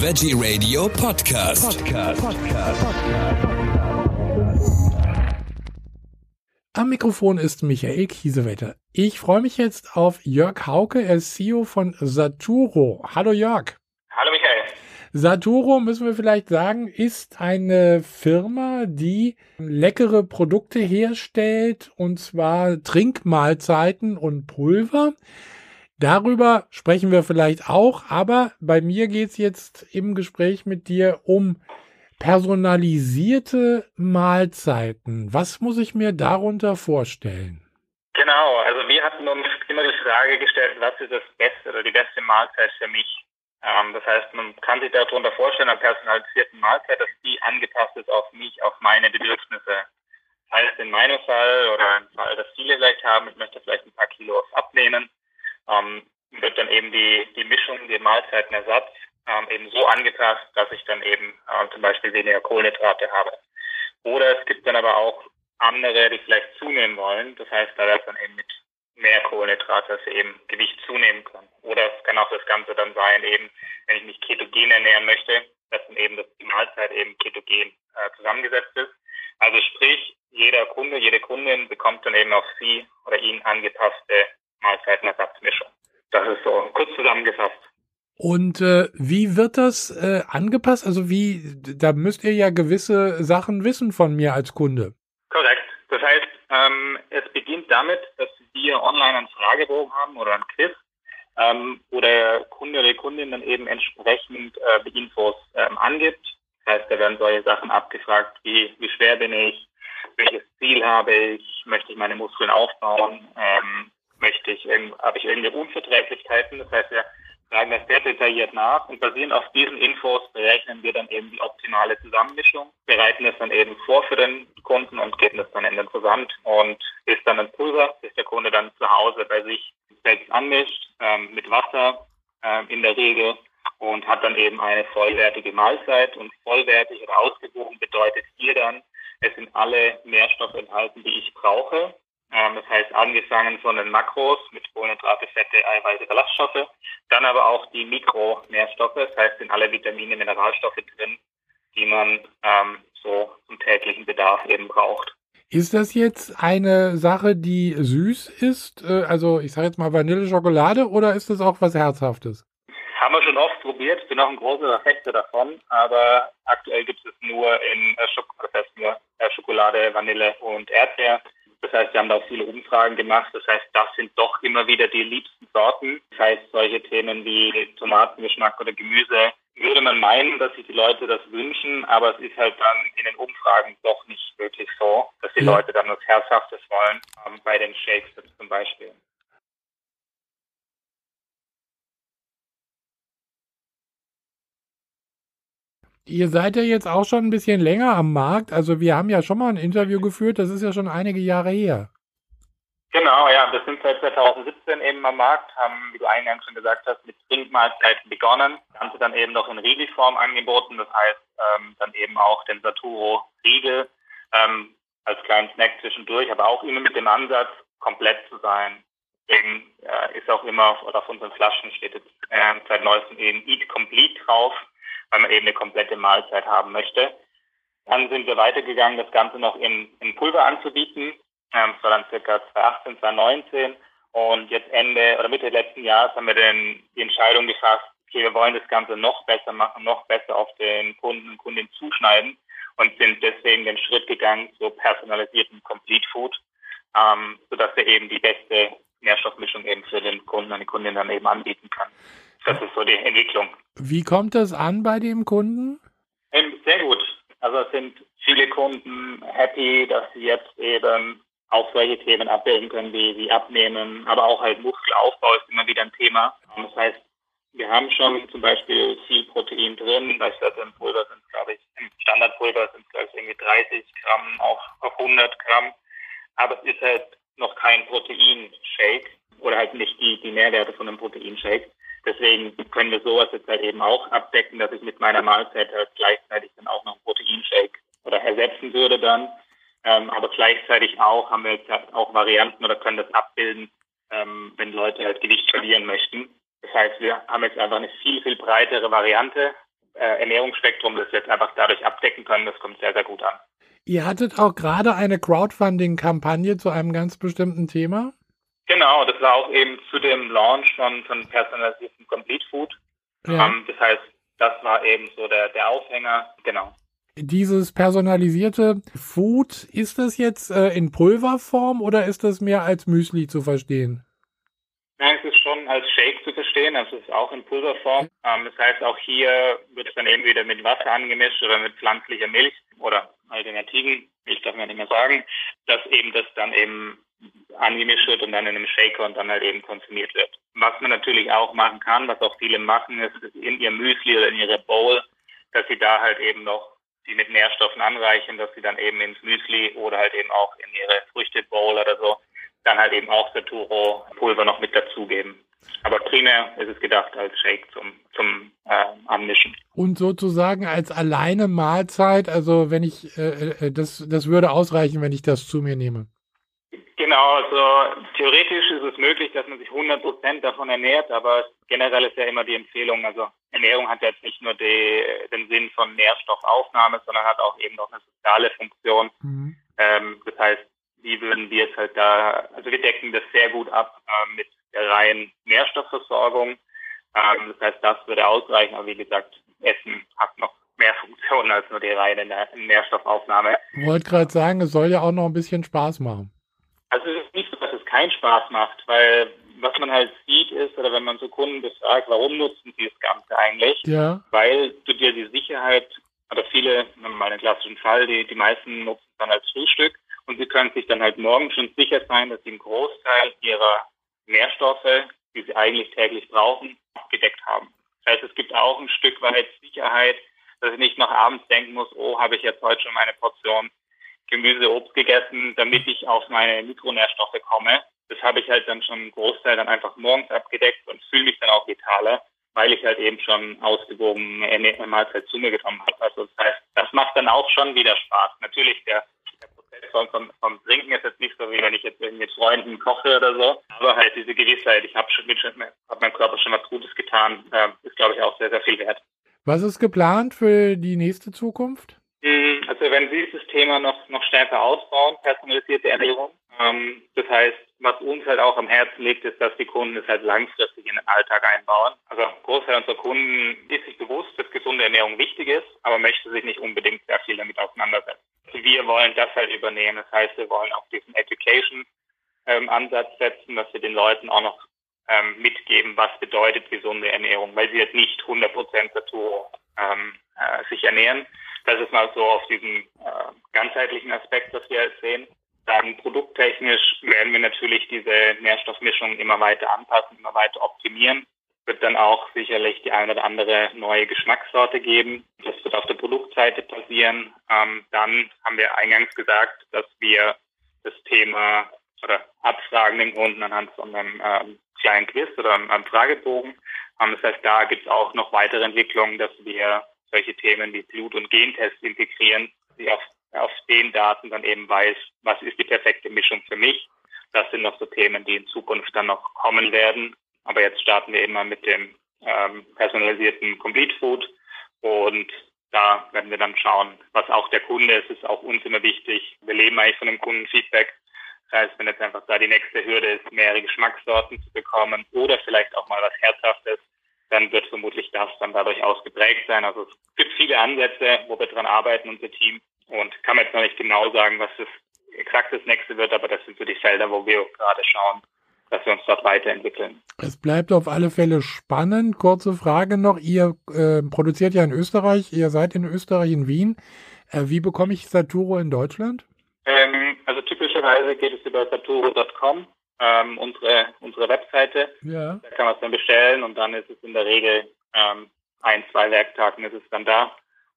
Veggie Radio Podcast. Podcast. Am Mikrofon ist Michael Kiesewetter. Ich freue mich jetzt auf Jörg Hauke, er ist CEO von Saturo. Hallo Jörg. Hallo Michael. Saturo, müssen wir vielleicht sagen, ist eine Firma, die leckere Produkte herstellt, und zwar Trinkmahlzeiten und Pulver. Darüber sprechen wir vielleicht auch, aber bei mir geht es jetzt im Gespräch mit dir um personalisierte Mahlzeiten. Was muss ich mir darunter vorstellen? Genau, also wir hatten uns immer die Frage gestellt, was ist das Beste oder die beste Mahlzeit für mich? Ähm, das heißt, man kann sich darunter vorstellen, einer personalisierten Mahlzeit, dass die angepasst ist auf mich, auf meine Bedürfnisse. Heißt, in meinem Fall oder im Fall, dass viele vielleicht haben, ich möchte vielleicht ein paar Kilo abnehmen, ähm, wird dann eben die, die Mischung, die Mahlzeitenersatz ähm, eben so angepasst, dass ich dann eben äh, zum Beispiel weniger Kohlenhydrate habe. Oder es gibt dann aber auch andere, die vielleicht zunehmen wollen. Das heißt, da wird dann eben mit mehr Kohlenhydrate, dass sie eben Gewicht zunehmen können. Oder es kann auch das Ganze dann sein, eben, wenn ich mich ketogen ernähren möchte, dass dann eben dass die Mahlzeit eben ketogen äh, zusammengesetzt ist. Also sprich, jeder Kunde, jede Kundin bekommt dann eben auf sie oder ihn angepasste Mahlzeitenersatzmischung. Das ist so kurz zusammengefasst. Und äh, wie wird das äh, angepasst? Also wie, da müsst ihr ja gewisse Sachen wissen von mir als Kunde. Korrekt. Das heißt, ähm, es beginnt damit, dass wir online einen Fragebogen haben oder ein Quiz, ähm, wo der Kunde oder die Kundin dann eben entsprechend äh, die Infos ähm, angibt. Das heißt, da werden solche Sachen abgefragt, wie, wie schwer bin ich, welches Ziel habe ich, möchte ich meine Muskeln aufbauen, ähm, möchte ich, habe ich irgendeine Unverträglichkeiten. Das heißt, wir fragen das sehr detailliert nach und basierend auf diesen Infos berechnen wir dann eben die optimale Zusammenmischung, bereiten es dann eben vor für den Kunden und geben es dann in den Versand. Und ist dann ein Pulver, das der Kunde dann zu Hause bei sich selbst anmischt, ähm, mit Wasser ähm, in der Regel und hat dann eben eine vollwertige Mahlzeit. Und vollwertig oder ausgewogen bedeutet hier dann, es sind alle Nährstoffe enthalten, die ich brauche. ähm, das heißt, angefangen von den Makros mit Kohlenhydrate, Fette, Eiweiße, Ballaststoffe, dann aber auch die Mikronährstoffe, das heißt, sind alle Vitamine, Mineralstoffe drin, die man ähm, so zum täglichen Bedarf eben braucht. Ist das jetzt eine Sache, die süß ist? Äh, also ich sage jetzt mal Vanilleschokolade oder ist das auch was Herzhaftes? Haben wir schon oft probiert, bin auch ein großer Verfechter davon, aber aktuell gibt es nur in äh, äh, Schokolade, Vanille und Erdbeer. Das heißt, wir haben da auch viele Umfragen gemacht. Das heißt, das sind doch immer wieder die liebsten Sorten. Das heißt, solche Themen wie Tomatengeschmack oder Gemüse würde man meinen, dass sich die Leute das wünschen, aber es ist halt dann in den Umfragen doch nicht wirklich so, dass die Leute dann was Herzhaftes wollen, ähm, bei den Shakes zum Beispiel. Ihr seid ja jetzt auch schon ein bisschen länger am Markt. Also wir haben ja schon mal ein Interview geführt, das ist ja schon einige Jahre her. Genau, ja, wir sind seit 2017 eben am Markt, haben, wie du eingangs schon gesagt hast, mit Trinkmahlzeiten begonnen. Haben sie dann eben noch in Riegelform angeboten, das heißt ähm, dann eben auch den Saturo Riegel ähm, als kleinen Snack zwischendurch, aber auch immer mit dem Ansatz, komplett zu sein. Deswegen äh, ist auch immer oder auf unseren Flaschen steht jetzt äh, seit neuestem eben Eat Complete drauf weil man eben eine komplette Mahlzeit haben möchte. Dann sind wir weitergegangen, das Ganze noch in, in Pulver anzubieten. Ähm, das war dann circa 2018, 2019. Und jetzt Ende oder Mitte letzten Jahres haben wir dann die Entscheidung gefasst, okay, wir wollen das Ganze noch besser machen, noch besser auf den Kunden und Kundinnen zuschneiden und sind deswegen den Schritt gegangen zu personalisierten Complete Food, ähm, sodass wir eben die beste Nährstoffmischung eben für den Kunden und die Kundin dann eben anbieten kann. Das ist so die Entwicklung. Wie kommt das an bei dem Kunden? Ähm, sehr gut. Also es sind viele Kunden happy, dass sie jetzt eben auch solche Themen abbilden können wie, wie Abnehmen, aber auch halt Muskelaufbau ist immer wieder ein Thema. Das heißt, wir haben schon zum Beispiel viel Protein drin, beispielsweise im Pulver sind es, glaube ich, im Standardpulver sind es, glaube ich, irgendwie 30 Gramm auf, auf 100 Gramm. Aber es ist halt noch kein Proteinshake oder halt nicht die, die Nährwerte von einem Proteinshake. Deswegen können wir sowas jetzt halt eben auch abdecken, dass ich mit meiner Mahlzeit halt gleichzeitig dann auch noch einen Proteinshake oder ersetzen würde dann. Ähm, aber gleichzeitig auch haben wir jetzt halt auch Varianten oder können das abbilden, ähm, wenn Leute halt Gewicht verlieren möchten. Das heißt, wir haben jetzt einfach eine viel, viel breitere Variante äh, Ernährungsspektrum, das wir jetzt einfach dadurch abdecken können, das kommt sehr, sehr gut an. Ihr hattet auch gerade eine Crowdfunding-Kampagne zu einem ganz bestimmten Thema? Genau, das war auch eben zu dem Launch von, von personalisierten Complete Food. Ja. Um, ähm, das heißt, das war eben so der, der Aufhänger, genau. Dieses personalisierte Food, ist das jetzt äh, in Pulverform oder ist das mehr als Müsli zu verstehen? Nein, es ist schon als Shake zu verstehen, also es ist auch in Pulverform. Ähm, das heißt, auch hier wird es dann eben wieder mit Wasser angemischt oder mit pflanzlicher Milch oder Alternativen, ich darf mir nicht mehr sagen, dass eben das dann eben angemischt wird und dann in einem Shaker und dann halt eben konsumiert wird. Was man natürlich auch machen kann, was auch viele machen, ist in ihr Müsli oder in ihre Bowl, dass sie da halt eben noch die mit Nährstoffen anreichen, dass sie dann eben ins Müsli oder halt eben auch in ihre Früchte-Bowl oder so dann halt eben auch Saturo-Pulver noch mit dazugeben. Aber primär ist es gedacht als Shake zum, zum äh, Anmischen. Und sozusagen als alleine Mahlzeit, also wenn ich, äh, äh, das, das würde ausreichen, wenn ich das zu mir nehme. Genau, also theoretisch ist es möglich, dass man sich 100% davon ernährt, aber generell ist ja immer die Empfehlung, also Ernährung hat jetzt nicht nur die, den Sinn von Nährstoffaufnahme, sondern hat auch eben noch eine soziale Funktion. Mhm. Ähm, das heißt, wie würden wir es halt da, also wir decken das sehr gut ab äh, mit der reinen Nährstoffversorgung. Ähm, das heißt, das würde ausreichen, aber wie gesagt, Essen hat noch mehr Funktionen als nur die reine Nährstoffaufnahme. Ich wollte gerade sagen, es soll ja auch noch ein bisschen Spaß machen. Also es ist nicht so, dass es keinen Spaß macht, weil was man halt sieht ist, oder wenn man so Kunden befragt, warum nutzen sie das Ganze eigentlich? Ja. Weil du dir die Sicherheit, oder viele, mal einen klassischen Fall, die, die meisten nutzen es dann als Frühstück, und sie können sich dann halt morgen schon sicher sein, dass sie einen Großteil ihrer Nährstoffe, die sie eigentlich täglich brauchen, abgedeckt haben. Das heißt, es gibt auch ein Stück weit Sicherheit, dass ich nicht noch abends denken muss, oh, habe ich jetzt heute schon meine Portion Gemüse, Obst gegessen, damit ich auf meine Mikronährstoffe komme. Das habe ich halt dann schon einen Großteil dann einfach morgens abgedeckt und fühle mich dann auch vitaler, weil ich halt eben schon ausgewogen eine Mahlzeit zu mir genommen habe. Also das heißt, das macht dann auch schon wieder Spaß. Natürlich der vom, vom, vom Trinken ist jetzt nicht so, wie wenn ich jetzt mit Freunden koche oder so. Aber halt diese Gewissheit, ich habe schon hat meinem Körper schon was Gutes getan, äh, ist, glaube ich, auch sehr, sehr viel wert. Was ist geplant für die nächste Zukunft? Mhm, also wenn Sie das Thema noch, noch stärker ausbauen, personalisierte Ernährung. Ähm, das heißt, was uns halt auch am Herzen liegt, ist, dass die Kunden es halt langfristig in den Alltag einbauen. Also ein Großteil unserer Kunden ist sich bewusst, dass gesunde Ernährung wichtig ist, aber möchte sich nicht unbedingt sehr viel damit auseinandersetzen. Wir wollen das halt übernehmen. Das heißt, wir wollen auch diesen Education-Ansatz ähm, setzen, dass wir den Leuten auch noch ähm, mitgeben, was bedeutet gesunde Ernährung, weil sie jetzt nicht 100 Prozent dazu ähm, äh, sich ernähren. Das ist mal so auf diesen äh, ganzheitlichen Aspekt, was wir sehen. Dann produkttechnisch werden wir natürlich diese Nährstoffmischung immer weiter anpassen, immer weiter optimieren wird dann auch sicherlich die eine oder andere neue Geschmackssorte geben. Das wird auf der Produktseite passieren. Ähm, dann haben wir eingangs gesagt, dass wir das Thema oder abfragen den Kunden anhand von einem ähm, kleinen Quiz oder einem, einem Fragebogen. Ähm, das heißt, da gibt es auch noch weitere Entwicklungen, dass wir solche Themen wie Blut- und Gentests integrieren, die auf, auf den Daten dann eben weiß, was ist die perfekte Mischung für mich. Das sind noch so Themen, die in Zukunft dann noch kommen werden. Aber jetzt starten wir immer mit dem ähm, personalisierten Complete Food und da werden wir dann schauen, was auch der Kunde ist, ist auch uns immer wichtig. Wir leben eigentlich von dem Kundenfeedback. Das heißt, wenn jetzt einfach da die nächste Hürde ist, mehrere Geschmackssorten zu bekommen oder vielleicht auch mal was Herzhaftes, dann wird vermutlich das dann dadurch ausgeprägt sein. Also es gibt viele Ansätze, wo wir dran arbeiten, unser Team. Und kann man jetzt noch nicht genau sagen, was das exakt das nächste wird, aber das sind so die Felder, wo wir gerade schauen, dass wir uns dort weiterentwickeln. Es bleibt auf alle Fälle spannend. Kurze Frage noch. Ihr äh, produziert ja in Österreich, ihr seid in Österreich, in Wien. Äh, wie bekomme ich Saturo in Deutschland? Ähm, also typischerweise geht es über saturo.com, ähm, unsere, unsere Webseite. Ja. Da kann man es dann bestellen und dann ist es in der Regel ähm, ein, zwei Werktagen ist es dann da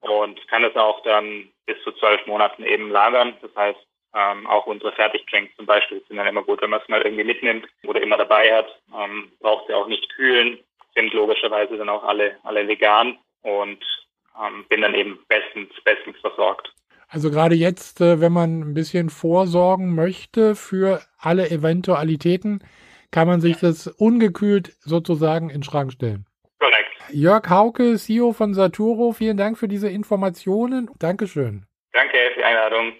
und kann es auch dann bis zu zwölf Monaten eben lagern. Das heißt, ähm, auch unsere Fertigdrinks zum Beispiel sind dann immer gut, wenn man es mal irgendwie mitnimmt oder immer dabei hat. Ähm, braucht sie auch nicht kühlen, sind logischerweise dann auch alle, alle vegan und ähm, bin dann eben bestens, bestens versorgt. Also gerade jetzt, äh, wenn man ein bisschen vorsorgen möchte für alle Eventualitäten, kann man sich das ungekühlt sozusagen in den Schrank stellen. Korrekt. Jörg Hauke, CEO von Saturo, vielen Dank für diese Informationen. Dankeschön. Danke für die Einladung.